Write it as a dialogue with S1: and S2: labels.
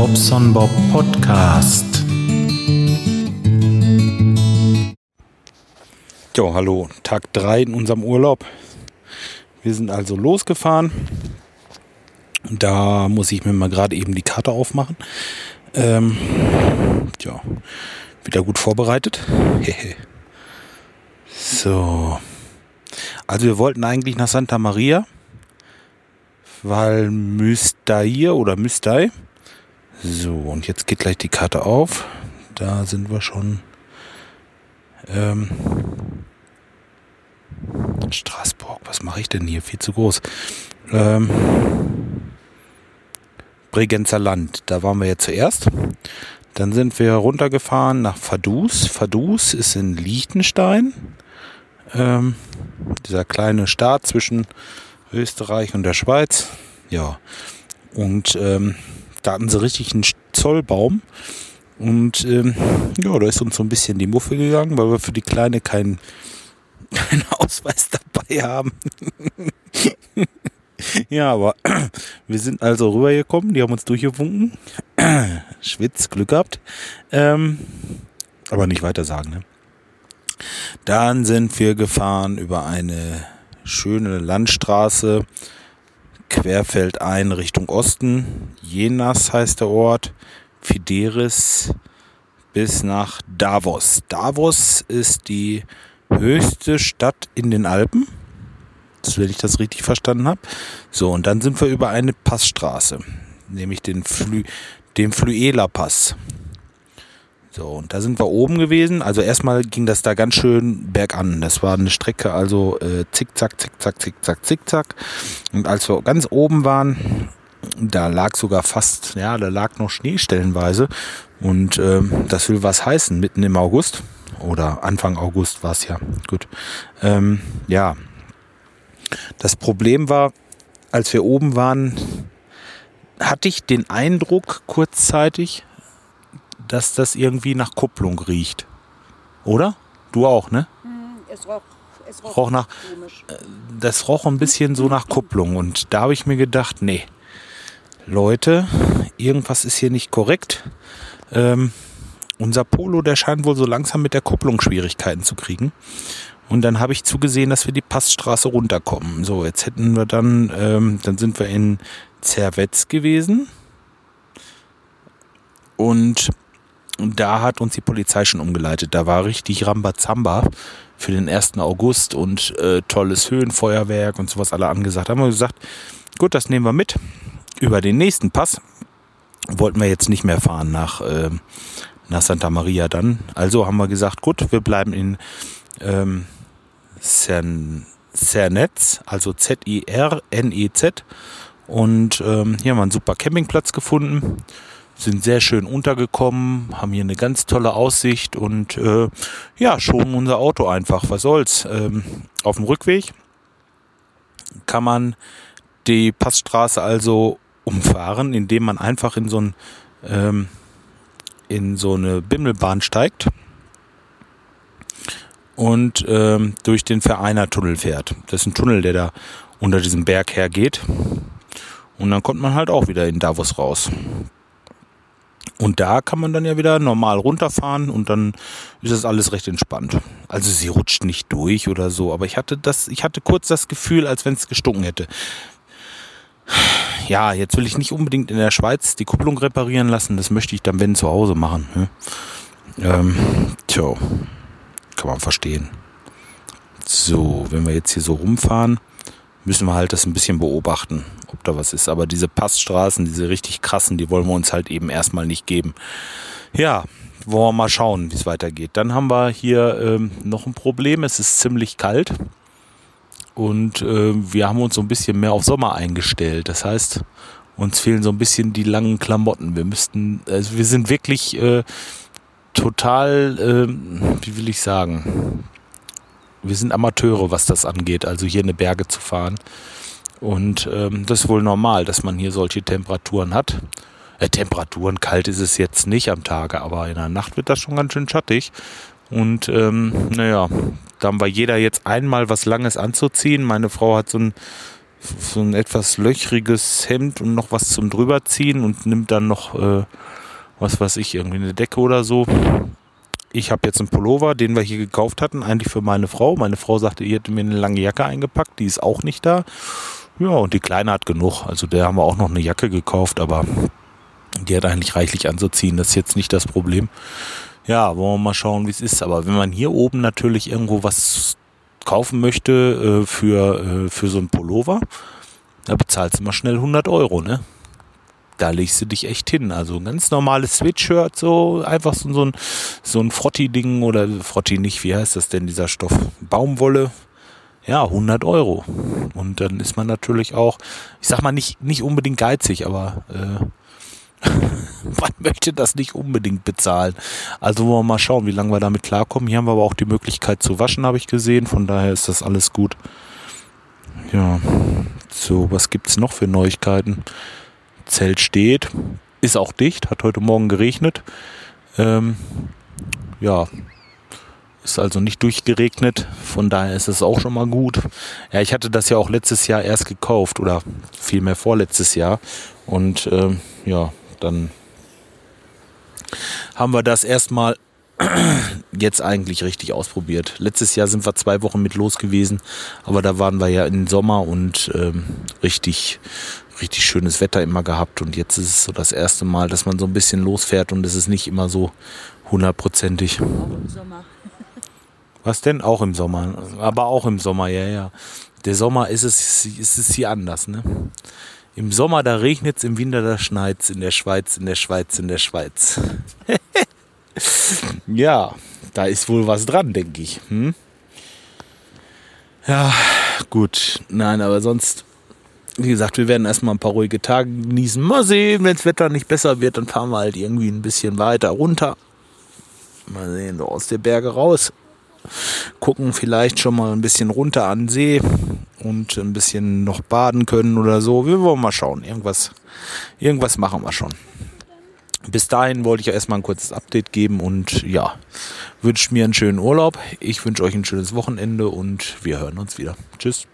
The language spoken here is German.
S1: Bobson Bob Podcast.
S2: Jo, hallo, Tag 3 in unserem Urlaub. Wir sind also losgefahren. Da muss ich mir mal gerade eben die Karte aufmachen. Ähm, ja, wieder gut vorbereitet. so. Also wir wollten eigentlich nach Santa Maria, weil Müstair oder Müstei. So, und jetzt geht gleich die Karte auf. Da sind wir schon. Ähm, Straßburg, was mache ich denn hier? Viel zu groß. Ähm, Bregenzer Land, da waren wir ja zuerst. Dann sind wir runtergefahren nach Vaduz. Vaduz ist in Liechtenstein. Ähm, dieser kleine Staat zwischen Österreich und der Schweiz. Ja. Und ähm, da hatten sie richtig einen Zollbaum. Und ähm, ja, da ist uns so ein bisschen die Muffe gegangen, weil wir für die Kleine keinen keinen Ausweis dabei haben. ja, aber wir sind also rübergekommen, die haben uns durchgewunken. Schwitz, Glück gehabt. Ähm, aber nicht weiter sagen, ne? Dann sind wir gefahren über eine schöne Landstraße, querfeldein Richtung Osten. Jenas heißt der Ort. Fideris bis nach Davos. Davos ist die höchste Stadt in den Alpen. Das, wenn ich das richtig verstanden habe. So, und dann sind wir über eine Passstraße, nämlich den, Flü den Fluela Pass. So, und da sind wir oben gewesen. Also erstmal ging das da ganz schön bergan. Das war eine Strecke, also äh, zickzack, zickzack, zickzack, zickzack. Und als wir ganz oben waren, da lag sogar fast, ja, da lag noch Schnee stellenweise. Und ähm, das will was heißen, mitten im August. Oder Anfang August war es ja. Gut. Ähm, ja. Das Problem war, als wir oben waren, hatte ich den Eindruck kurzzeitig, dass das irgendwie nach Kupplung riecht. Oder? Du auch, ne?
S3: Es roch, es roch,
S2: Roch nach,
S3: komisch.
S2: das roch ein bisschen so nach Kupplung. Und da habe ich mir gedacht, nee, Leute, irgendwas ist hier nicht korrekt. Ähm, unser Polo, der scheint wohl so langsam mit der Kupplung Schwierigkeiten zu kriegen. Und dann habe ich zugesehen, dass wir die Passstraße runterkommen. So, jetzt hätten wir dann, ähm, dann sind wir in Zerwetz gewesen. Und da hat uns die Polizei schon umgeleitet. Da war richtig Rambazamba für den 1. August und äh, tolles Höhenfeuerwerk und sowas alle angesagt. Da haben wir gesagt, gut, das nehmen wir mit. Über den nächsten Pass wollten wir jetzt nicht mehr fahren nach, äh, nach Santa Maria dann. Also haben wir gesagt, gut, wir bleiben in ähm, Cern, Cernetz, also Z-I-R-N-E-Z. Und ähm, hier haben wir einen super Campingplatz gefunden, sind sehr schön untergekommen, haben hier eine ganz tolle Aussicht und äh, ja, schonen unser Auto einfach. Was soll's? Ähm, auf dem Rückweg kann man die Passstraße also umfahren, indem man einfach in so ein ähm, in so eine Bimmelbahn steigt und ähm, durch den Vereinertunnel fährt. Das ist ein Tunnel, der da unter diesem Berg hergeht. Und dann kommt man halt auch wieder in Davos raus. Und da kann man dann ja wieder normal runterfahren und dann ist das alles recht entspannt. Also sie rutscht nicht durch oder so, aber ich hatte das, ich hatte kurz das Gefühl, als wenn es gestunken hätte. Ja, jetzt will ich nicht unbedingt in der Schweiz die Kupplung reparieren lassen, das möchte ich dann wenn zu Hause machen. Ne? Ähm, tja, kann man verstehen. So, wenn wir jetzt hier so rumfahren, müssen wir halt das ein bisschen beobachten, ob da was ist. Aber diese Passstraßen, diese richtig krassen, die wollen wir uns halt eben erstmal nicht geben. Ja, wollen wir mal schauen, wie es weitergeht. Dann haben wir hier ähm, noch ein Problem. Es ist ziemlich kalt und äh, wir haben uns so ein bisschen mehr auf Sommer eingestellt. Das heißt, uns fehlen so ein bisschen die langen Klamotten. Wir müssten, also wir sind wirklich äh, total, äh, wie will ich sagen, wir sind Amateure, was das angeht, also hier in die Berge zu fahren. Und ähm, das ist wohl normal, dass man hier solche Temperaturen hat. Äh, Temperaturen, kalt ist es jetzt nicht am Tage, aber in der Nacht wird das schon ganz schön schattig. Und ähm, naja, da haben wir jeder jetzt einmal was Langes anzuziehen. Meine Frau hat so ein so ein etwas löchriges Hemd und noch was zum drüberziehen und nimmt dann noch, äh, was weiß ich, irgendwie eine Decke oder so. Ich habe jetzt einen Pullover, den wir hier gekauft hatten, eigentlich für meine Frau. Meine Frau sagte, ihr hätte mir eine lange Jacke eingepackt, die ist auch nicht da. Ja, und die Kleine hat genug. Also der haben wir auch noch eine Jacke gekauft, aber die hat eigentlich reichlich anzuziehen. Das ist jetzt nicht das Problem. Ja, wollen wir mal schauen, wie es ist. Aber wenn man hier oben natürlich irgendwo was kaufen möchte äh, für, äh, für so einen Pullover, da bezahlst du mal schnell 100 Euro, ne? Da legst du dich echt hin. Also ein ganz normales Sweatshirt, so einfach so, so ein, so ein Frotti-Ding oder Frotti nicht, wie heißt das denn, dieser Stoff? Baumwolle. Ja, 100 Euro. Und dann ist man natürlich auch, ich sag mal nicht, nicht unbedingt geizig, aber äh, man möchte das nicht unbedingt bezahlen. Also wollen wir mal schauen, wie lange wir damit klarkommen. Hier haben wir aber auch die Möglichkeit zu waschen, habe ich gesehen. Von daher ist das alles gut. Ja, so, was gibt es noch für Neuigkeiten? Zelt steht, ist auch dicht, hat heute Morgen geregnet. Ähm, ja, ist also nicht durchgeregnet, von daher ist es auch schon mal gut. Ja, ich hatte das ja auch letztes Jahr erst gekauft oder vielmehr vorletztes Jahr und ähm, ja, dann haben wir das erstmal jetzt eigentlich richtig ausprobiert. Letztes Jahr sind wir zwei Wochen mit los gewesen, aber da waren wir ja im Sommer und ähm, richtig, richtig schönes Wetter immer gehabt. Und jetzt ist es so das erste Mal, dass man so ein bisschen losfährt und es ist nicht immer so hundertprozentig.
S3: Auch im Sommer.
S2: Was denn? Auch im Sommer. Aber auch im Sommer, ja, ja. Der Sommer ist es, ist es hier anders, ne? Im Sommer da regnet's, im Winter da schneit's, in der Schweiz, in der Schweiz, in der Schweiz. ja, da ist wohl was dran, denke ich. Hm? Ja, gut. Nein, aber sonst, wie gesagt, wir werden erstmal ein paar ruhige Tage genießen. Mal sehen, wenn das Wetter nicht besser wird, dann fahren wir halt irgendwie ein bisschen weiter runter. Mal sehen, so aus der Berge raus. Gucken vielleicht schon mal ein bisschen runter an den See und ein bisschen noch baden können oder so. Wir wollen mal schauen. Irgendwas, irgendwas machen wir schon. Bis dahin wollte ich erstmal ein kurzes Update geben und ja, wünsche mir einen schönen Urlaub. Ich wünsche euch ein schönes Wochenende und wir hören uns wieder. Tschüss.